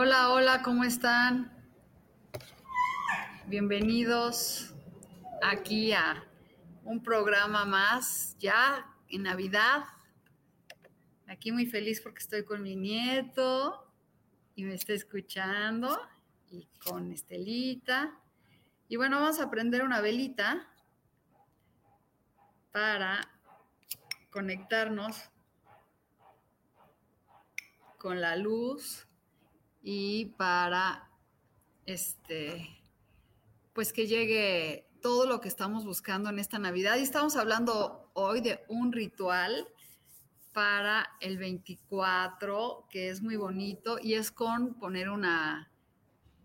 Hola, hola, ¿cómo están? Bienvenidos aquí a un programa más, ya en Navidad. Aquí muy feliz porque estoy con mi nieto y me está escuchando y con Estelita. Y bueno, vamos a prender una velita para conectarnos con la luz y para este pues que llegue todo lo que estamos buscando en esta Navidad. Y estamos hablando hoy de un ritual para el 24 que es muy bonito y es con poner una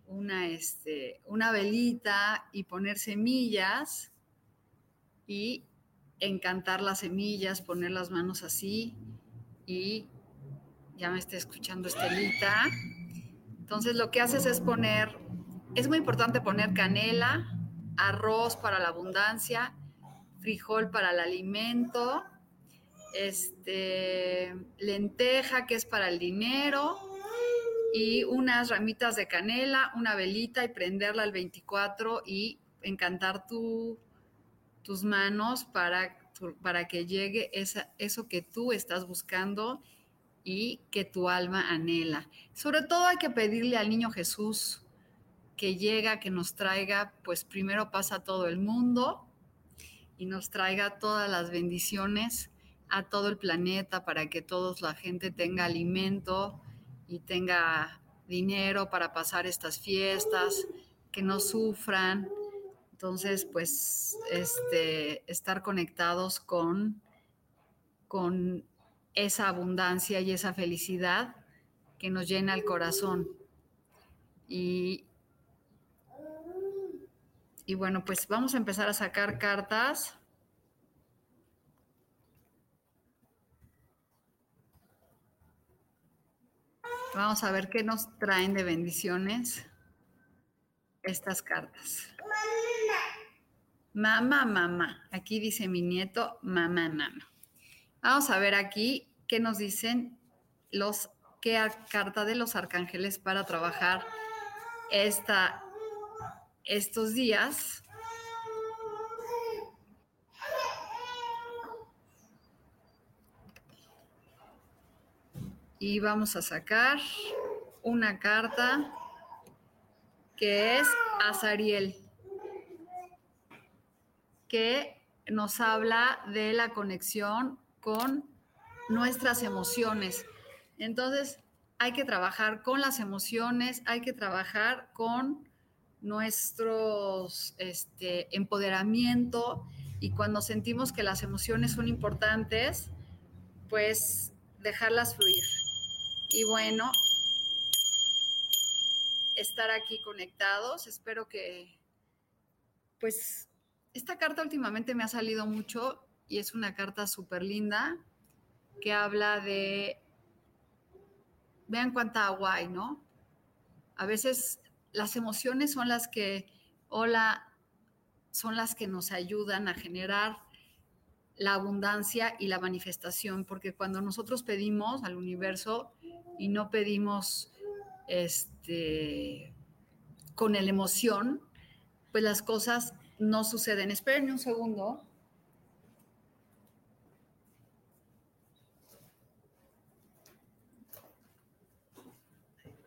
una, este, una velita y poner semillas y encantar las semillas, poner las manos así y ya me está escuchando Estelita. Entonces lo que haces es poner, es muy importante poner canela, arroz para la abundancia, frijol para el alimento, este, lenteja que es para el dinero y unas ramitas de canela, una velita y prenderla al 24 y encantar tu, tus manos para, para que llegue esa, eso que tú estás buscando y que tu alma anhela. Sobre todo hay que pedirle al niño Jesús que llega, que nos traiga, pues primero pasa todo el mundo y nos traiga todas las bendiciones a todo el planeta para que toda la gente tenga alimento y tenga dinero para pasar estas fiestas, que no sufran. Entonces, pues, este, estar conectados con, con esa abundancia y esa felicidad que nos llena el corazón. Y, y bueno, pues vamos a empezar a sacar cartas. Vamos a ver qué nos traen de bendiciones estas cartas. Mamá, mamá. Aquí dice mi nieto, mamá, mamá. Vamos a ver aquí qué nos dicen los, qué carta de los arcángeles para trabajar esta, estos días. Y vamos a sacar una carta que es Azariel, que nos habla de la conexión con nuestras emociones. Entonces, hay que trabajar con las emociones, hay que trabajar con nuestros este, empoderamiento y cuando sentimos que las emociones son importantes, pues dejarlas fluir. Y bueno, estar aquí conectados. Espero que, pues, esta carta últimamente me ha salido mucho y es una carta súper linda que habla de, vean cuánta agua hay, ¿no? A veces las emociones son las que, hola, son las que nos ayudan a generar la abundancia y la manifestación, porque cuando nosotros pedimos al universo y no pedimos este, con la emoción, pues las cosas no suceden. Esperen un segundo.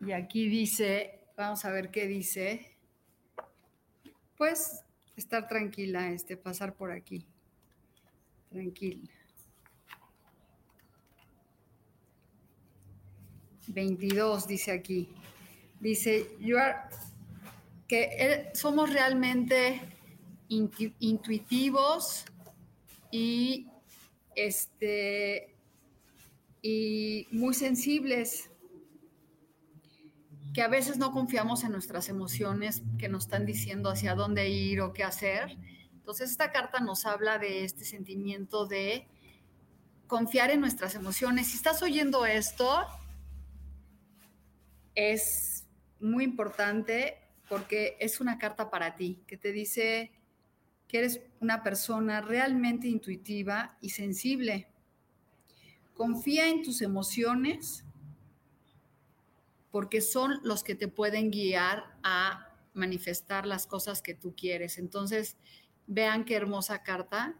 Y aquí dice, vamos a ver qué dice. Pues estar tranquila, este, pasar por aquí. Tranquila. 22 dice aquí. Dice, you are, que somos realmente intuitivos y, este, y muy sensibles, que a veces no confiamos en nuestras emociones que nos están diciendo hacia dónde ir o qué hacer. Entonces esta carta nos habla de este sentimiento de confiar en nuestras emociones. Si estás oyendo esto, es muy importante porque es una carta para ti que te dice que eres una persona realmente intuitiva y sensible. Confía en tus emociones porque son los que te pueden guiar a manifestar las cosas que tú quieres. Entonces, vean qué hermosa carta.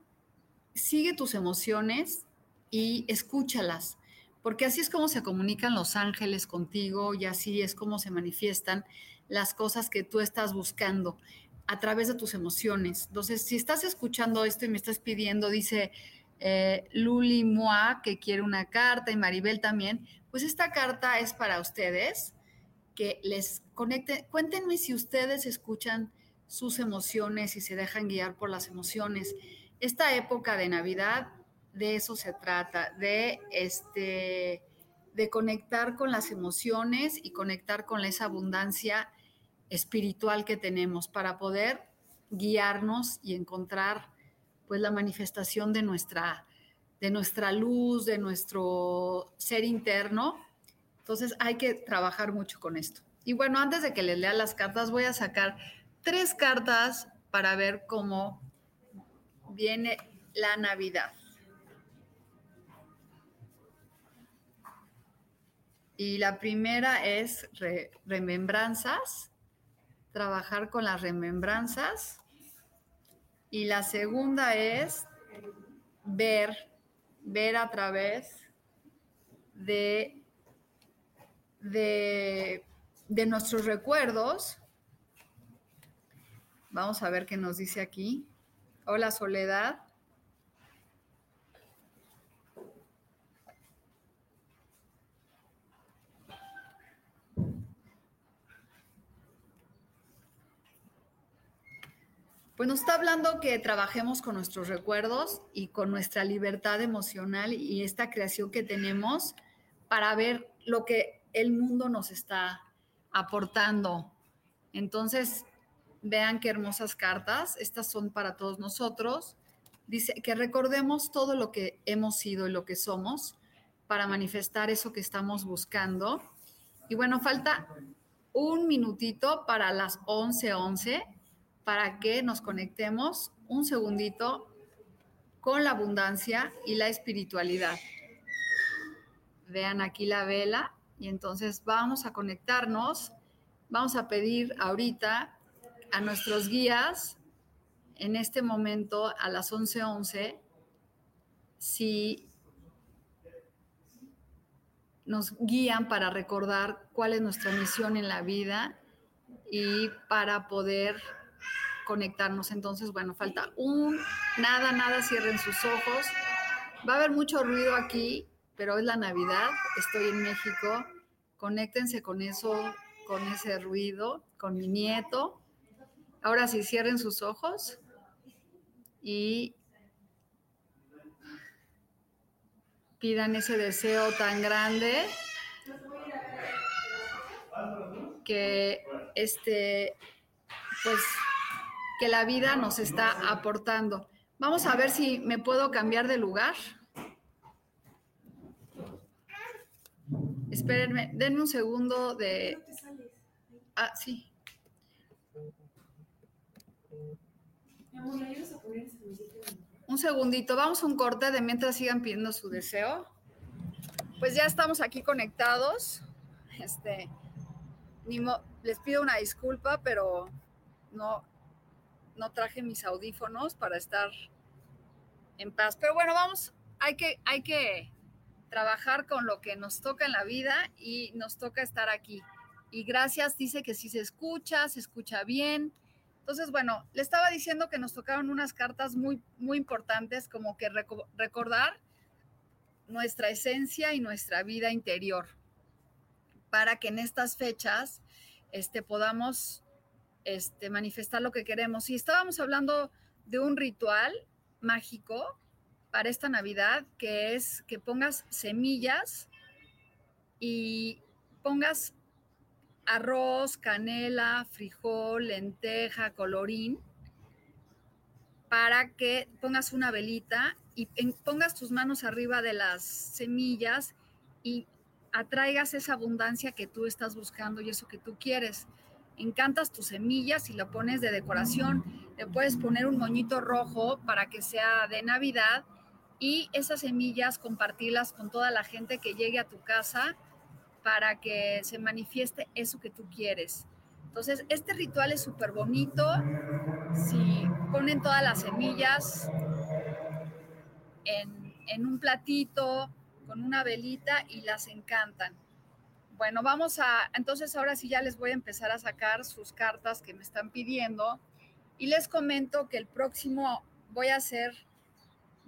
Sigue tus emociones y escúchalas porque así es como se comunican los ángeles contigo y así es como se manifiestan las cosas que tú estás buscando a través de tus emociones. Entonces, si estás escuchando esto y me estás pidiendo, dice eh, Luli Moa que quiere una carta y Maribel también, pues esta carta es para ustedes, que les conecte. Cuéntenme si ustedes escuchan sus emociones y se dejan guiar por las emociones. Esta época de Navidad de eso se trata, de este de conectar con las emociones y conectar con esa abundancia espiritual que tenemos para poder guiarnos y encontrar pues la manifestación de nuestra de nuestra luz, de nuestro ser interno. Entonces hay que trabajar mucho con esto. Y bueno, antes de que les lea las cartas, voy a sacar tres cartas para ver cómo viene la Navidad. Y la primera es remembranzas, trabajar con las remembranzas. Y la segunda es ver, ver a través de, de, de nuestros recuerdos. Vamos a ver qué nos dice aquí. Hola Soledad. Pues nos está hablando que trabajemos con nuestros recuerdos y con nuestra libertad emocional y esta creación que tenemos para ver lo que el mundo nos está aportando. Entonces, vean qué hermosas cartas. Estas son para todos nosotros. Dice que recordemos todo lo que hemos sido y lo que somos para manifestar eso que estamos buscando. Y bueno, falta un minutito para las 11:11. 11 para que nos conectemos un segundito con la abundancia y la espiritualidad. Vean aquí la vela y entonces vamos a conectarnos, vamos a pedir ahorita a nuestros guías en este momento a las 11:11 11, si nos guían para recordar cuál es nuestra misión en la vida y para poder conectarnos. Entonces, bueno, falta un, nada, nada, cierren sus ojos. Va a haber mucho ruido aquí, pero es la Navidad, estoy en México. Conéctense con eso, con ese ruido, con mi nieto. Ahora sí, cierren sus ojos y pidan ese deseo tan grande que este pues que la vida nos está aportando. Vamos a ver si me puedo cambiar de lugar. Espérenme, denme un segundo de... Ah, sí. Un segundito, vamos a un corte de mientras sigan pidiendo su deseo. Pues ya estamos aquí conectados. Este, les pido una disculpa, pero no, no traje mis audífonos para estar en paz. Pero bueno, vamos, hay que, hay que trabajar con lo que nos toca en la vida y nos toca estar aquí. Y gracias, dice que si se escucha, se escucha bien. Entonces, bueno, le estaba diciendo que nos tocaron unas cartas muy, muy importantes, como que recordar nuestra esencia y nuestra vida interior, para que en estas fechas este, podamos este, manifestar lo que queremos. Y estábamos hablando de un ritual mágico para esta Navidad, que es que pongas semillas y pongas arroz, canela, frijol, lenteja, colorín, para que pongas una velita y pongas tus manos arriba de las semillas y atraigas esa abundancia que tú estás buscando y eso que tú quieres. Encantas tus semillas y lo pones de decoración. Le puedes poner un moñito rojo para que sea de Navidad y esas semillas compartirlas con toda la gente que llegue a tu casa para que se manifieste eso que tú quieres. Entonces, este ritual es súper bonito. Si ponen todas las semillas en, un platito con una velita y las encantan. Bueno, vamos a, entonces ahora sí ya les voy a empezar a sacar sus cartas que me están pidiendo y les comento que el próximo voy a hacer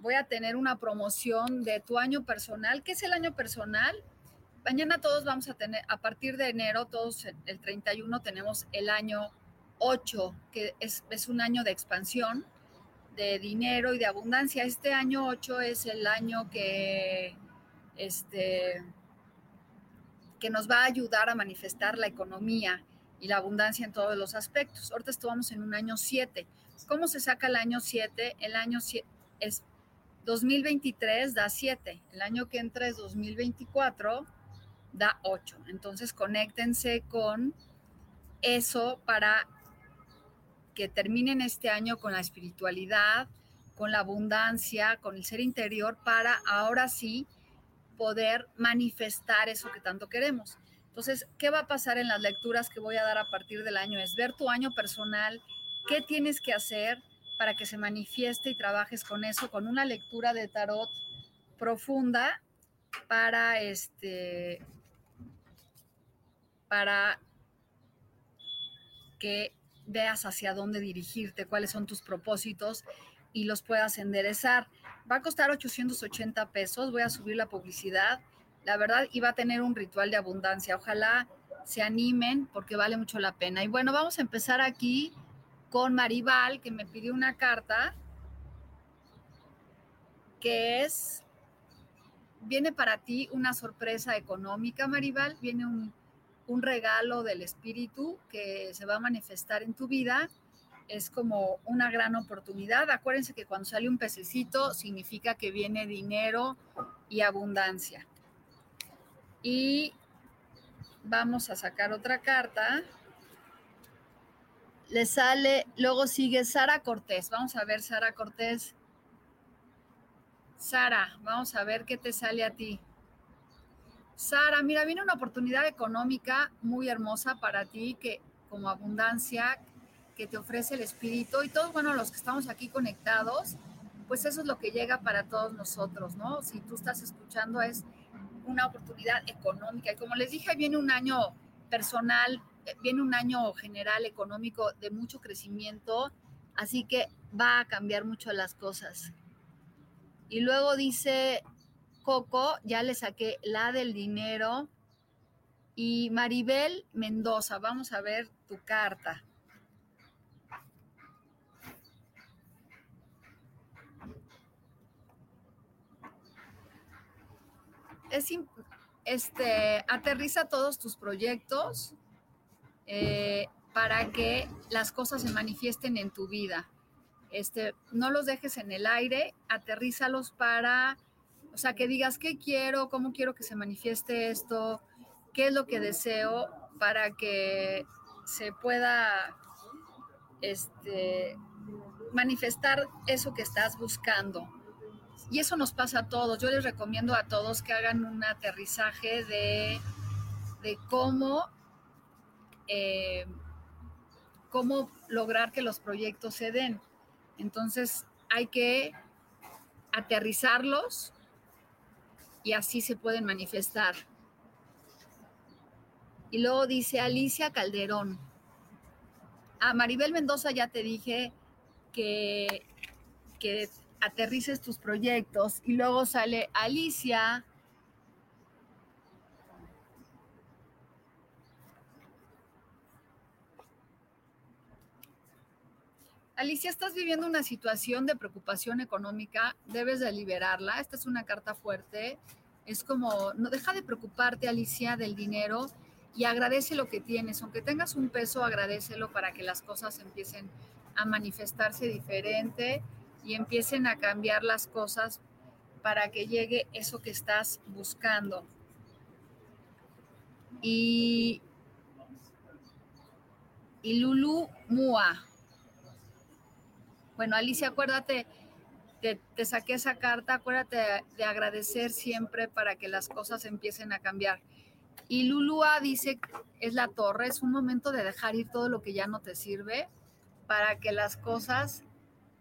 voy a tener una promoción de tu año personal. ¿Qué es el año personal? Mañana todos vamos a tener, a partir de enero, todos el 31 tenemos el año 8, que es, es un año de expansión, de dinero y de abundancia. Este año 8 es el año que, este, que nos va a ayudar a manifestar la economía y la abundancia en todos los aspectos. Ahorita estamos en un año 7. ¿Cómo se saca el año 7? El año 7 es 2023 da 7, el año que entra es 2024, da 8. Entonces conéctense con eso para que terminen este año con la espiritualidad, con la abundancia, con el ser interior, para ahora sí poder manifestar eso que tanto queremos. Entonces, ¿qué va a pasar en las lecturas que voy a dar a partir del año? Es ver tu año personal, qué tienes que hacer, para que se manifieste y trabajes con eso, con una lectura de tarot profunda para este para que veas hacia dónde dirigirte, cuáles son tus propósitos y los puedas enderezar. Va a costar 880 pesos, voy a subir la publicidad, la verdad, y va a tener un ritual de abundancia. Ojalá se animen porque vale mucho la pena. Y bueno, vamos a empezar aquí con Maribal, que me pidió una carta que es, viene para ti una sorpresa económica, Maribal, viene un, un regalo del espíritu que se va a manifestar en tu vida. Es como una gran oportunidad. Acuérdense que cuando sale un pececito significa que viene dinero y abundancia. Y vamos a sacar otra carta le sale, luego sigue Sara Cortés. Vamos a ver, Sara Cortés. Sara, vamos a ver qué te sale a ti. Sara, mira, viene una oportunidad económica muy hermosa para ti, que como abundancia que te ofrece el espíritu y todos, bueno, los que estamos aquí conectados, pues eso es lo que llega para todos nosotros, ¿no? Si tú estás escuchando es una oportunidad económica y como les dije, viene un año personal eh, viene un año general económico de mucho crecimiento, así que va a cambiar mucho las cosas. Y luego dice Coco, ya le saqué la del dinero. Y Maribel Mendoza, vamos a ver tu carta. Es, este, aterriza todos tus proyectos, eh, para que las cosas se manifiesten en tu vida. Este, no los dejes en el aire, aterrízalos para, o sea, que digas qué quiero, cómo quiero que se manifieste esto, qué es lo que deseo para que se pueda este, manifestar eso que estás buscando. Y eso nos pasa a todos. Yo les recomiendo a todos que hagan un aterrizaje de, de cómo eh, cómo lograr que los proyectos se den. Entonces hay que aterrizarlos y así se pueden manifestar. Y luego dice Alicia Calderón. A Maribel Mendoza ya te dije que, que aterrices tus proyectos. Y luego sale Alicia. Alicia, estás viviendo una situación de preocupación económica, debes de liberarla. Esta es una carta fuerte. Es como, no deja de preocuparte, Alicia, del dinero y agradece lo que tienes. Aunque tengas un peso, agradecelo para que las cosas empiecen a manifestarse diferente empiecen a cambiar las cosas para que llegue eso que estás buscando. Y, y Lulu Mua. Bueno, Alicia, acuérdate, te, te saqué esa carta, acuérdate de agradecer siempre para que las cosas empiecen a cambiar. Y Lulua dice, es la torre, es un momento de dejar ir todo lo que ya no te sirve para que las cosas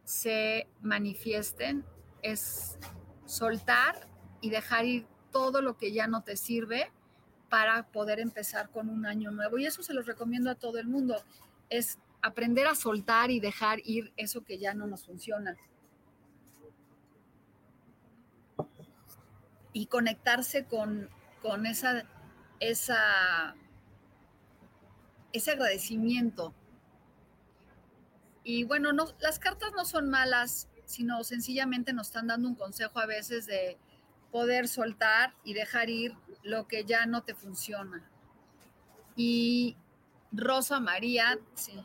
se manifiesten, es soltar y dejar ir todo lo que ya no te sirve para poder empezar con un año nuevo. Y eso se los recomiendo a todo el mundo, es aprender a soltar y dejar ir eso que ya no nos funciona. Y conectarse con, con esa esa, ese agradecimiento. Y bueno, no, las cartas no son malas, sino sencillamente nos están dando un consejo a veces de poder soltar y dejar ir lo que ya no te funciona. Y Rosa María, sí,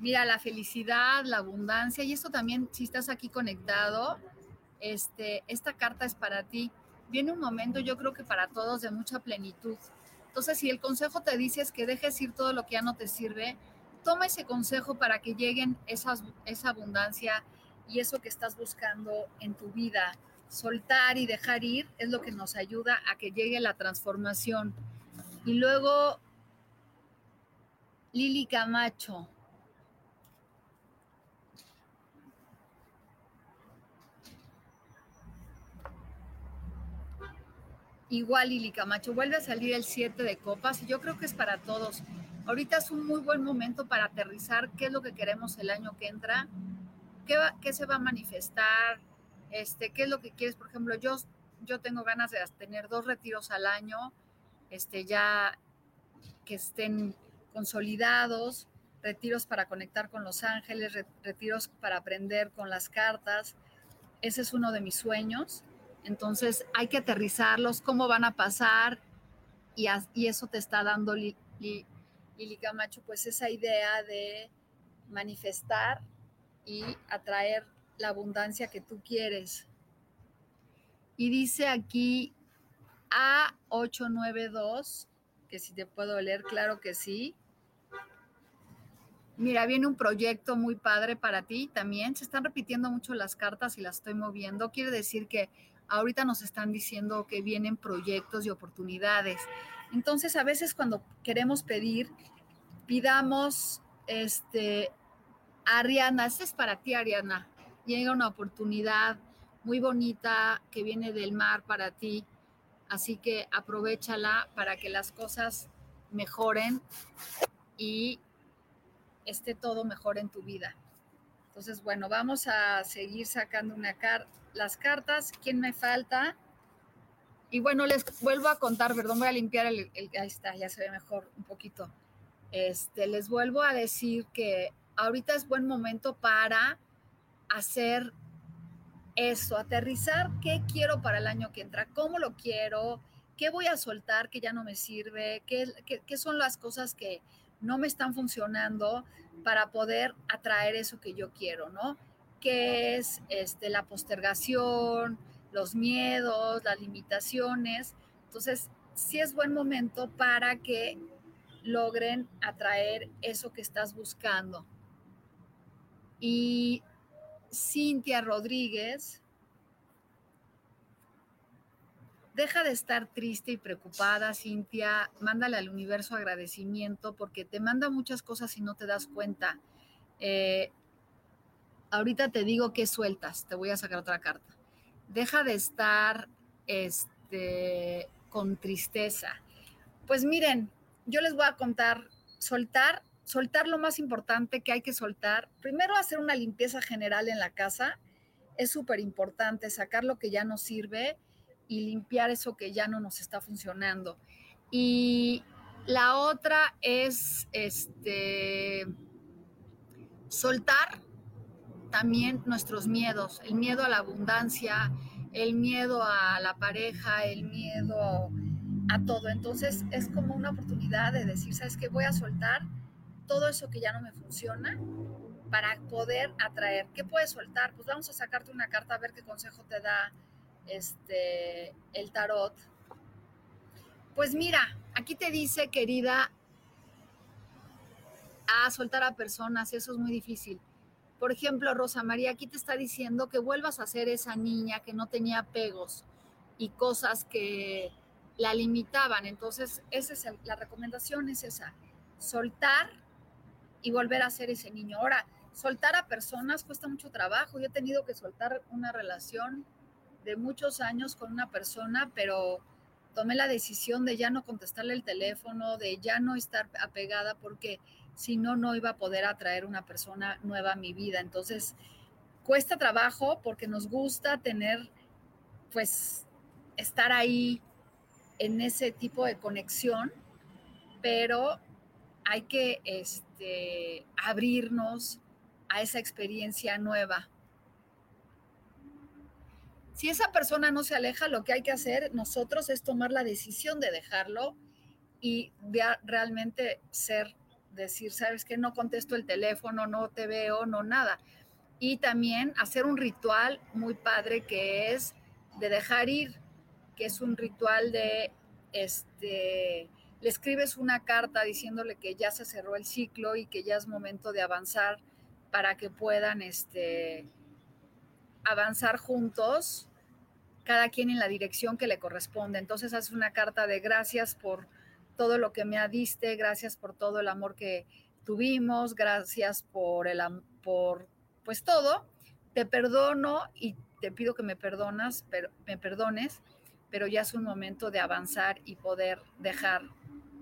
Mira, la felicidad, la abundancia, y esto también, si estás aquí conectado, este, esta carta es para ti. Viene un momento, yo creo que para todos, de mucha plenitud. Entonces, si el consejo te dice es que dejes ir todo lo que ya no te sirve, toma ese consejo para que lleguen esas, esa abundancia y eso que estás buscando en tu vida. Soltar y dejar ir es lo que nos ayuda a que llegue la transformación. Y luego, Lili Camacho, Igual Lili Camacho, vuelve a salir el 7 de copas y yo creo que es para todos. Ahorita es un muy buen momento para aterrizar qué es lo que queremos el año que entra, qué, qué se va a manifestar, este, qué es lo que quieres. Por ejemplo, yo, yo tengo ganas de tener dos retiros al año, este, ya que estén consolidados, retiros para conectar con los ángeles, retiros para aprender con las cartas. Ese es uno de mis sueños. Entonces hay que aterrizarlos, cómo van a pasar y, eso te está dando Lili, Camacho, pues esa idea de manifestar y atraer la abundancia que tú quieres. Y dice aquí A892, que si te puedo leer, claro que sí. Mira, viene un proyecto muy padre para ti también. Se están repitiendo mucho las cartas y las estoy moviendo. Quiere decir que ahorita nos están diciendo que vienen proyectos y oportunidades. Entonces, a veces cuando queremos pedir, pidamos, este, Ariana, este es para ti, Ariana. Llega una oportunidad muy bonita que viene del mar para ti. Así que aprovechala para que las cosas mejoren y esté todo mejor en tu vida. Entonces, bueno, vamos a seguir sacando una carta las cartas, quién me falta. Y bueno, les vuelvo a contar, perdón, voy a limpiar el, ahí está, ya se ve mejor un poquito. Este, les vuelvo a decir que ahorita es buen momento para hacer eso, aterrizar qué quiero para el año que entra, cómo lo quiero, qué voy a soltar que ya no me sirve, qué, qué son las cosas que no me están funcionando para poder atraer eso que yo quiero, ¿no? Que es este, la postergación, los miedos, las limitaciones. Entonces, sí es buen momento para que logren atraer eso que estás buscando. Y Cintia Rodríguez, deja de estar triste y preocupada, Cintia, mándale al universo agradecimiento porque te manda muchas cosas y no te das cuenta. Eh, ahorita te digo que sueltas, te voy a sacar otra carta. Deja de estar este, con tristeza. Pues miren, yo les voy a contar, soltar, soltar lo más importante que hay que soltar. Primero hacer una limpieza general en la casa. Es súper importante sacar lo que ya no sirve y limpiar eso que ya no nos está funcionando. Y la otra es este soltar también nuestros miedos, el miedo a la abundancia, el miedo a la pareja, el miedo a todo. Entonces es como una oportunidad de decir, ¿sabes qué? Voy a soltar todo eso que ya no me funciona para poder atraer. ¿Qué puedes soltar? Pues vamos a sacarte una carta a ver qué consejo te da este, el tarot. Pues mira, aquí te dice, querida, a soltar a personas, eso es muy difícil. Por ejemplo, Rosa María, aquí te está diciendo que vuelvas a ser esa niña que no tenía apegos y cosas que la limitaban. Entonces, esa es la recomendación es esa, soltar y volver a ser ese niño. Ahora, soltar a personas cuesta mucho trabajo. Yo he tenido que soltar una relación de muchos años con una persona, pero tomé la decisión de ya no contestarle el teléfono, de ya no estar apegada porque si no, no iba a poder atraer una persona nueva a mi vida. Entonces, cuesta trabajo porque nos gusta tener, pues, estar ahí en ese tipo de conexión, pero hay que este, abrirnos a esa experiencia nueva. Si esa persona no se aleja, lo que hay que hacer nosotros es tomar la decisión de dejarlo y de realmente ser decir, sabes que no contesto el teléfono, no te veo, no nada. Y también hacer un ritual muy padre que es de dejar ir, que es un ritual de, este, le escribes una carta diciéndole que ya se cerró el ciclo y que ya es momento de avanzar para que puedan, este, avanzar juntos, cada quien en la dirección que le corresponde. Entonces haces una carta de gracias por todo lo que me diste, gracias por todo el amor que tuvimos, gracias por el por pues todo. Te perdono y te pido que me perdonas, pero me perdones, pero ya es un momento de avanzar y poder dejar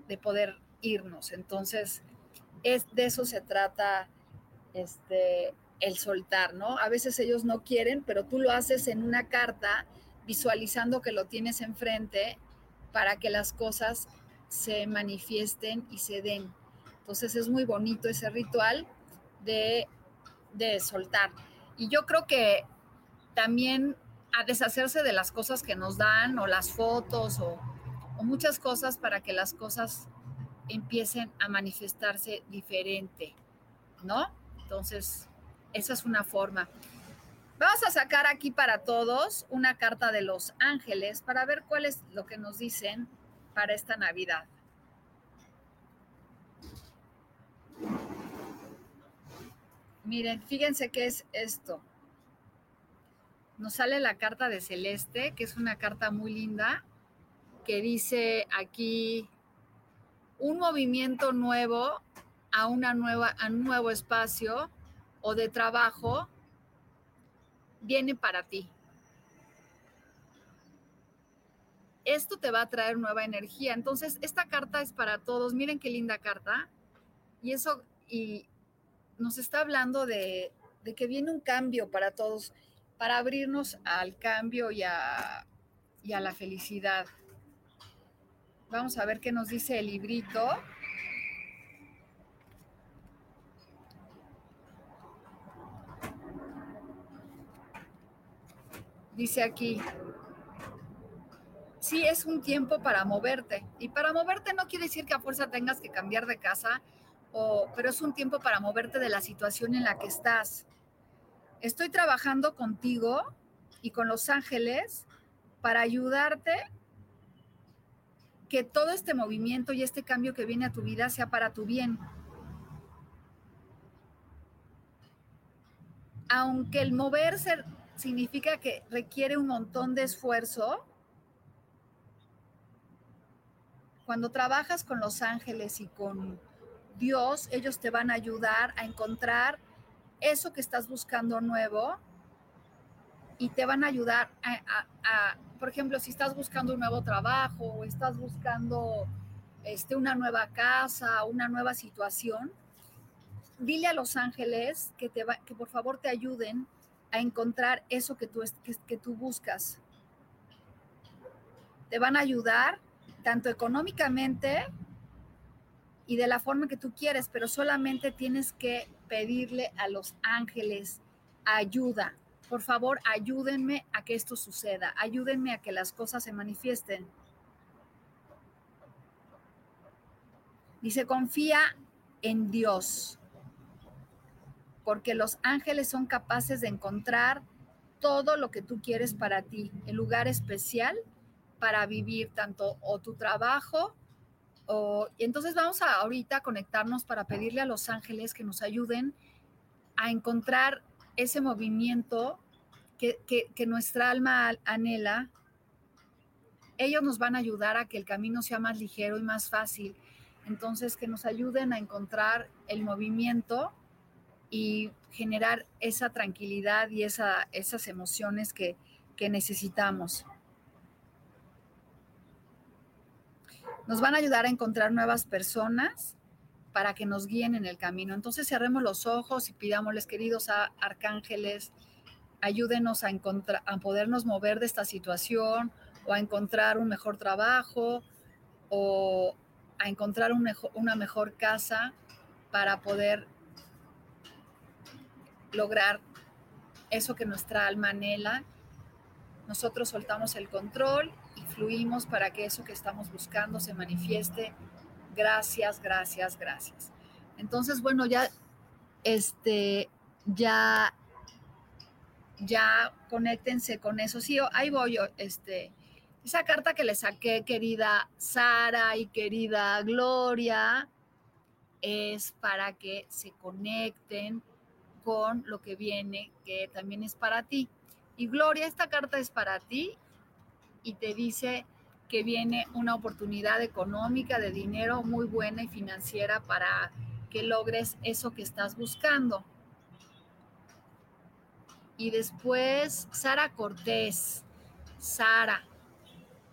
de poder irnos. Entonces, es de eso se trata este el soltar, ¿no? A veces ellos no quieren, pero tú lo haces en una carta visualizando que lo tienes enfrente para que las cosas se manifiesten y se den. Entonces es muy bonito ese ritual de, soltar. Y yo creo que también a deshacerse de las cosas que nos dan o las fotos o, o muchas cosas para que las cosas empiecen a manifestarse diferente, ¿no? Entonces, esa es una forma. Vamos a sacar aquí para todos una carta de los ángeles para ver cuál es lo que nos dicen para esta Navidad. Miren, fíjense qué es esto. Nos sale la carta de Celeste, que es una carta muy linda, que dice aquí un movimiento nuevo a una nueva a un nuevo espacio o de trabajo viene para ti. Esto te va a traer nueva energía. Entonces, esta carta es para todos. Miren qué linda carta. Y eso, y nos está hablando de, que viene un cambio para todos, para abrirnos al cambio y a, y a la felicidad. Vamos a ver qué nos dice el librito. Dice aquí, sí es un tiempo para moverte. Y para moverte no quiere decir que a fuerza tengas que cambiar de casa, o, pero es un tiempo para moverte de la situación en la que estás. Estoy trabajando contigo y con los ángeles para ayudarte que todo este movimiento y este cambio que viene a tu vida sea para tu bien. Aunque el moverse significa que requiere un montón de esfuerzo, Cuando trabajas con los ángeles y con Dios, ellos te van a ayudar a encontrar eso que estás buscando nuevo y te van a ayudar a, por ejemplo, si estás buscando un nuevo trabajo o estás buscando este, una nueva casa, una nueva situación, dile a los ángeles que, te que por favor te ayuden a encontrar eso que tú, que tú buscas. Te van a ayudar tanto económicamente y de la forma que tú quieres, pero solamente tienes que pedirle a los ángeles ayuda. Por favor, ayúdenme a que esto suceda, ayúdenme a que las cosas se manifiesten. Dice, confía en Dios, porque los ángeles son capaces de encontrar todo lo que tú quieres para ti, el lugar especial para vivir tanto o tu trabajo y entonces vamos a ahorita conectarnos para pedirle a los ángeles que nos ayuden a encontrar ese movimiento que, que nuestra alma anhela. Ellos nos van a ayudar a que el camino sea más ligero y más fácil. Entonces, que nos ayuden a encontrar el movimiento y generar esa tranquilidad y esa, esas emociones que, que necesitamos. Nos van a ayudar a encontrar nuevas personas para que nos guíen en el camino. Entonces cerremos los ojos y pidámosles, queridos arcángeles, ayúdenos a, encontrar, a podernos mover de esta situación o a encontrar un mejor trabajo o a encontrar una mejor casa para poder lograr eso que nuestra alma anhela. Nosotros soltamos el control para que eso que estamos buscando se manifieste. Gracias, gracias, gracias. Entonces, bueno, ya, este, ya, ya conéctense con eso. Sí, ahí voy yo, este, esa carta que le saqué, querida Sara y querida Gloria, es para que se conecten con lo que viene, que también es para ti. Y Gloria, esta carta es para ti y te dice que viene una oportunidad económica de dinero muy buena y financiera para que logres eso que estás buscando. Y después, Sara Cortés. Sara,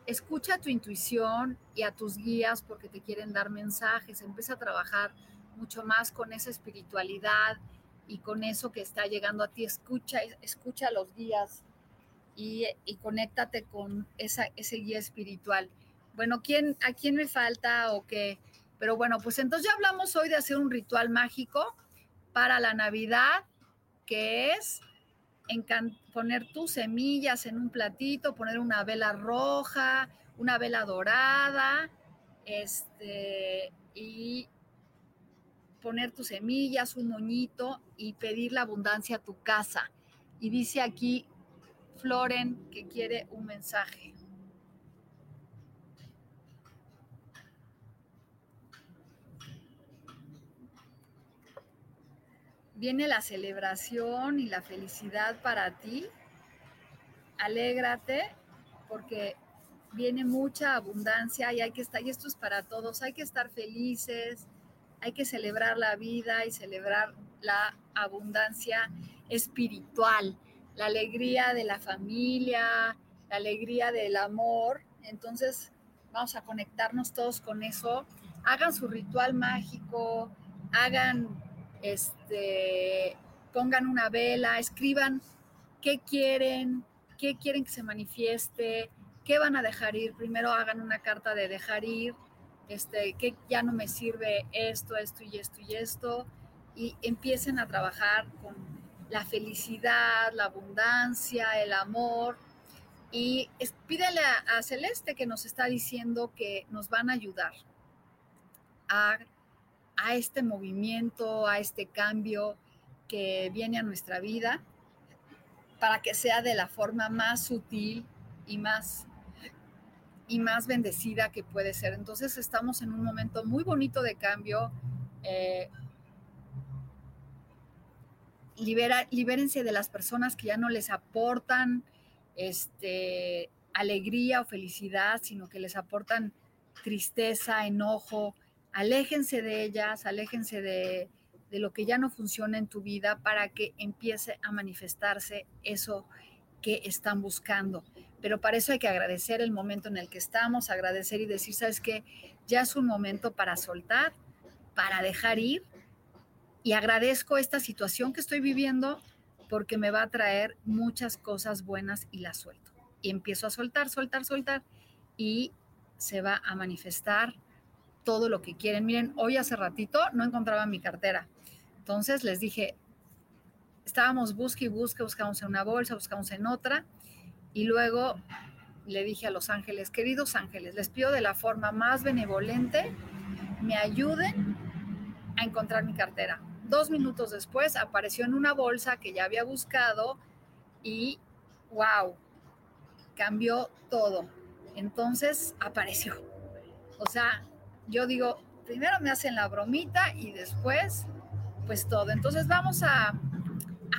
escucha tu intuición y a tus guías porque te quieren dar mensajes. Empieza a trabajar mucho más con esa espiritualidad y con eso que está llegando a ti. Escucha, escucha a los guías y, conéctate con ese guía espiritual. Bueno, ¿quién, ¿a quién me falta o qué? Pero bueno, pues entonces ya hablamos hoy de hacer un ritual mágico para la Navidad, que es poner tus semillas en un platito, poner una vela roja, una vela dorada, este, y poner tus semillas, un moñito y pedir la abundancia a tu casa. Y dice aquí, Floren que quiere un mensaje. Viene la celebración y la felicidad para ti. Alégrate porque viene mucha abundancia y hay que estar, y esto es para todos, hay que estar felices, hay que celebrar la vida y celebrar la abundancia espiritual la alegría de la familia, la alegría del amor. Entonces, vamos a conectarnos todos con eso. Hagan su ritual mágico, hagan, este, pongan una vela, escriban qué quieren, qué quieren que se manifieste, qué van a dejar ir. Primero hagan una carta de dejar ir, este, que ya no me sirve esto, esto y esto y esto, y empiecen a trabajar con la felicidad, la abundancia, el amor. Y pídele a, Celeste que nos está diciendo que nos van a ayudar a, a este movimiento, a este cambio que viene a nuestra vida, para que sea de la forma más sutil y más y más bendecida que puede ser. Entonces estamos en un momento muy bonito de cambio. Eh, libera, libérense de las personas que ya no les aportan este, alegría o felicidad, sino que les aportan tristeza, enojo. Aléjense de ellas, aléjense de, de lo que ya no funciona en tu vida para que empiece a manifestarse eso que están buscando. Pero para eso hay que agradecer el momento en el que estamos, agradecer y decir, sabes que ya es un momento para soltar, para dejar ir. Y agradezco esta situación que estoy viviendo porque me va a traer muchas cosas buenas y las suelto. Y empiezo a soltar, soltar, soltar. Y se va a manifestar todo lo que quieren. Miren, hoy hace ratito no encontraba mi cartera. Entonces les dije, estábamos busque y busque, buscamos en una bolsa, buscamos en otra. Y luego le dije a los ángeles, queridos ángeles, les pido de la forma más benevolente, me ayuden a encontrar mi cartera. Dos minutos después apareció en una bolsa que ya había buscado y wow, cambió todo. Entonces apareció. O sea, yo digo, primero me hacen la bromita y después pues todo. Entonces vamos a,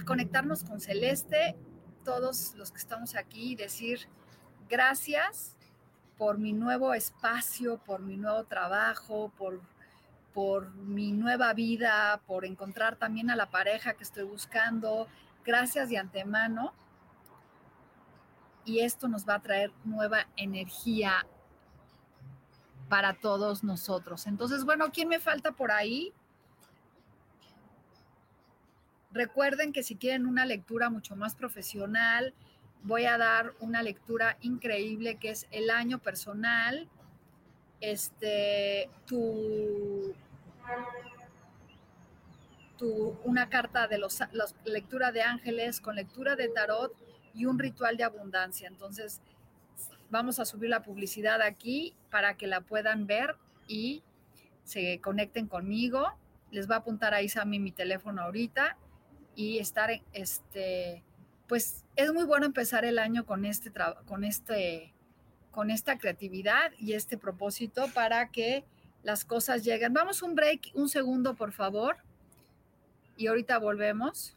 conectarnos con Celeste, todos los que estamos aquí, y decir gracias por mi nuevo espacio, por mi nuevo trabajo, por, por mi nueva vida, por encontrar también a la pareja que estoy buscando. Gracias de antemano. Y esto nos va a traer nueva energía para todos nosotros. Entonces, bueno, ¿quién me falta por ahí? Recuerden que si quieren una lectura mucho más profesional, voy a dar una lectura increíble que es el año personal, este, tu, tu una carta de los, lectura de ángeles con lectura de tarot y un ritual de abundancia. Entonces, vamos a subir la publicidad aquí para que la puedan ver y se conecten conmigo. Les va a apuntar ahí Sammy mi teléfono ahorita y estar, este, pues es muy bueno empezar el año con este, con este, con esta creatividad y este propósito para que las cosas lleguen. Vamos un break, un segundo, por favor. Y ahorita volvemos.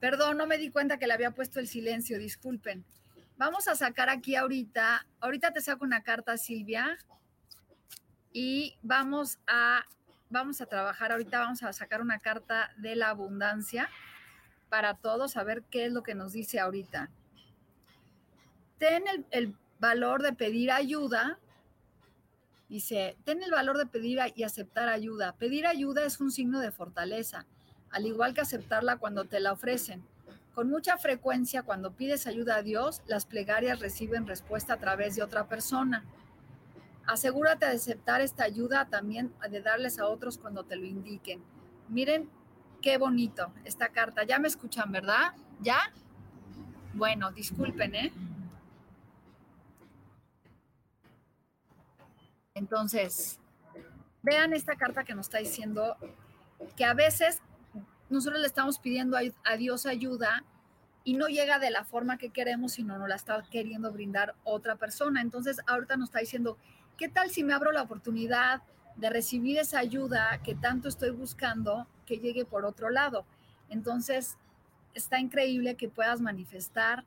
Perdón, no me di cuenta que le había puesto el silencio, disculpen. Vamos a sacar aquí ahorita, ahorita te saco una carta, Silvia, y vamos a vamos a trabajar ahorita, vamos a sacar una carta de la abundancia para todos, a ver qué es lo que nos dice ahorita. Ten el, valor de pedir ayuda. Dice, ten el valor de pedir y aceptar ayuda. Pedir ayuda es un signo de fortaleza, al igual que aceptarla cuando te la ofrecen. Con mucha frecuencia, cuando pides ayuda a Dios, las plegarias reciben respuesta a través de otra persona. Asegúrate de aceptar esta ayuda también de darles a otros cuando te lo indiquen. Miren qué bonito esta carta. Ya me escuchan, ¿verdad? ¿Ya? Bueno, disculpen, ¿eh? Entonces, vean esta carta que nos está diciendo que a veces nosotros le estamos pidiendo a Dios ayuda y no llega de la forma que queremos, sino nos la está queriendo brindar otra persona. Entonces, ahorita nos está diciendo, ¿qué tal si me abro la oportunidad de recibir esa ayuda que tanto estoy buscando que llegue por otro lado? Entonces, está increíble que puedas manifestar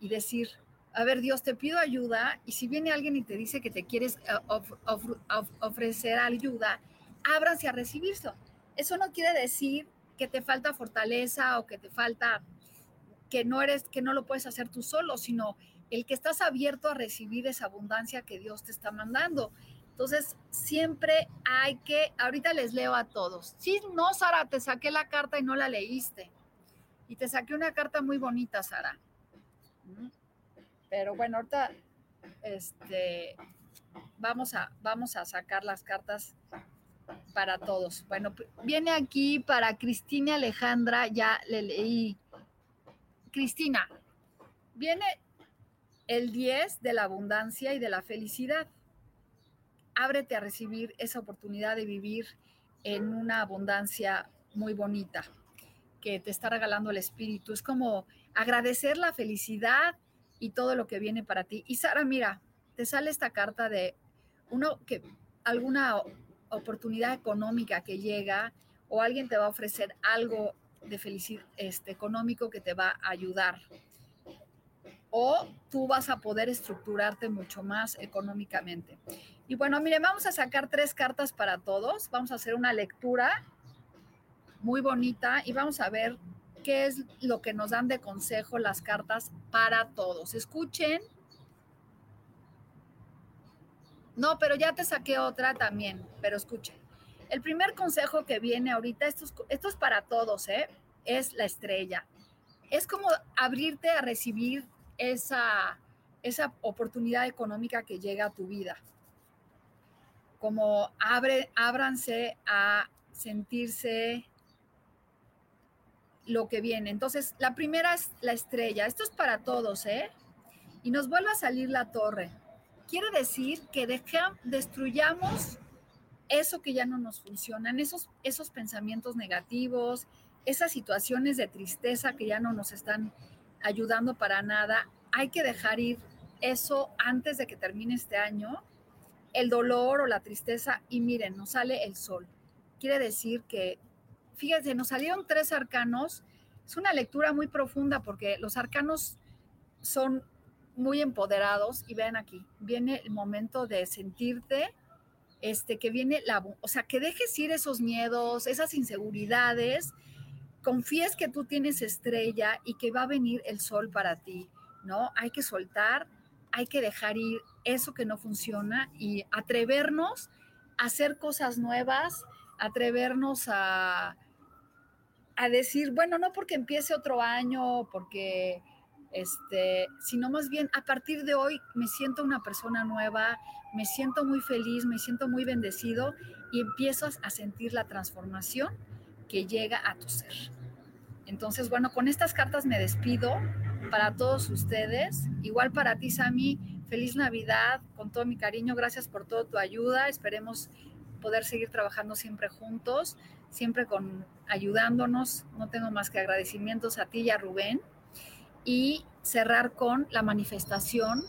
y decir, a ver, Dios, te pido ayuda y si viene alguien y te dice que te quieres eh, ofrecer ayuda, ábranse a recibirlo. Eso no quiere decir que te falta fortaleza o que te falta que no eres que no lo puedes hacer tú solo, sino el que estás abierto a recibir esa abundancia que Dios te está mandando. Entonces, siempre hay que, ahorita les leo a todos. Sí, no, Sara, te saqué la carta y no la leíste. Y te saqué una carta muy bonita, Sara. Pero bueno, ahorita este, vamos, a, vamos a sacar las cartas para todos. Bueno, viene aquí para Cristina Alejandra, ya le leí. Cristina, viene el 10 de la abundancia y de la felicidad. Ábrete a recibir esa oportunidad de vivir en una abundancia muy bonita que te está regalando el espíritu. Es como agradecer la felicidad y todo lo que viene para ti. Y Sara, mira, te sale esta carta de uno que alguna oportunidad económica que llega o alguien te va a ofrecer algo de felicidad este, económico que te va a ayudar o tú vas a poder estructurarte mucho más económicamente. Y bueno, mire, vamos a sacar tres cartas para todos. Vamos a hacer una lectura muy bonita y vamos a ver qué es lo que nos dan de consejo las cartas para todos. Escuchen. No, pero ya te saqué otra también, pero escuchen. El primer consejo que viene ahorita, esto es, esto es para todos, ¿eh? es la estrella. Es como abrirte a recibir esa, esa oportunidad económica que llega a tu vida. Como abre, ábranse a sentirse lo que viene. Entonces, la primera es la estrella. Esto es para todos, ¿eh? Y nos vuelve a salir la torre. Quiere decir que destruyamos eso que ya no nos funcionan, esos, esos pensamientos negativos, esas situaciones de tristeza que ya no nos están ayudando para nada. Hay que dejar ir eso antes de que termine este año, el dolor o la tristeza, y miren, nos sale el sol. Quiere decir que, fíjense, nos salieron tres arcanos. Es una lectura muy profunda porque los arcanos son muy empoderados y vean aquí, viene el momento de sentirte, este, que viene la, o sea, que dejes ir esos miedos, esas inseguridades, confíes que tú tienes estrella y que va a venir el sol para ti, ¿no? Hay que soltar, hay que dejar ir eso que no funciona y atrevernos a hacer cosas nuevas, atrevernos a, a decir, bueno, no porque empiece otro año, porque, este, sino más bien a partir de hoy me siento una persona nueva, me siento muy feliz, me siento muy bendecido y empiezas a sentir la transformación que llega a tu ser. Entonces, bueno, con estas cartas me despido para todos ustedes. Igual para ti, Sami, feliz Navidad, con todo mi cariño. Gracias por toda tu ayuda. Esperemos poder seguir trabajando siempre juntos, siempre con ayudándonos. No tengo más que agradecimientos a ti y a Rubén. Y cerrar con la manifestación,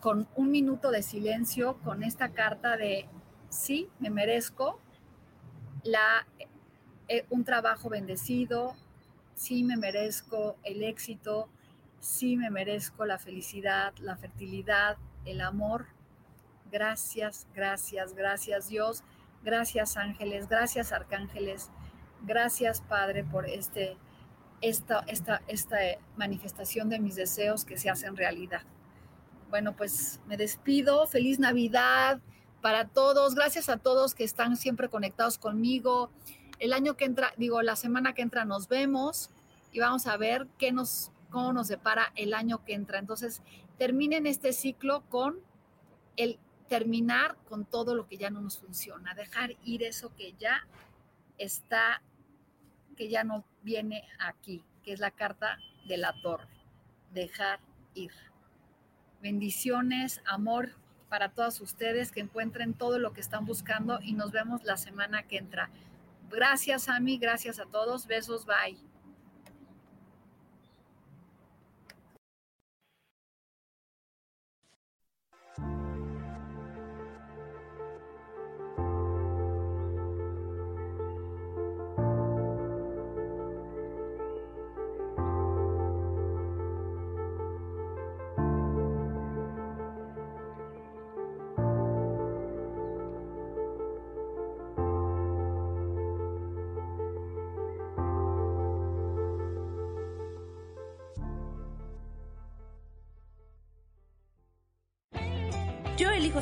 con un minuto de silencio, con esta carta de sí, me merezco la, eh, un trabajo bendecido, sí me merezco el éxito, sí me merezco la felicidad, la fertilidad, el amor. Gracias, gracias, gracias Dios, gracias ángeles, gracias arcángeles, gracias Padre por este, esta, esta, esta manifestación de mis deseos que se hacen realidad. Bueno, pues me despido, feliz Navidad para todos, gracias a todos que están siempre conectados conmigo. El año que entra, digo, la semana que entra nos vemos y vamos a ver qué nos, cómo nos depara el año que entra. Entonces, terminen este ciclo con el terminar con todo lo que ya no nos funciona, dejar ir eso que ya está, que ya no viene aquí, que es la carta de la torre, dejar ir. Bendiciones, amor para todos ustedes, que encuentren todo lo que están buscando y nos vemos la semana que entra. Gracias a mí, gracias a todos. Besos, bye.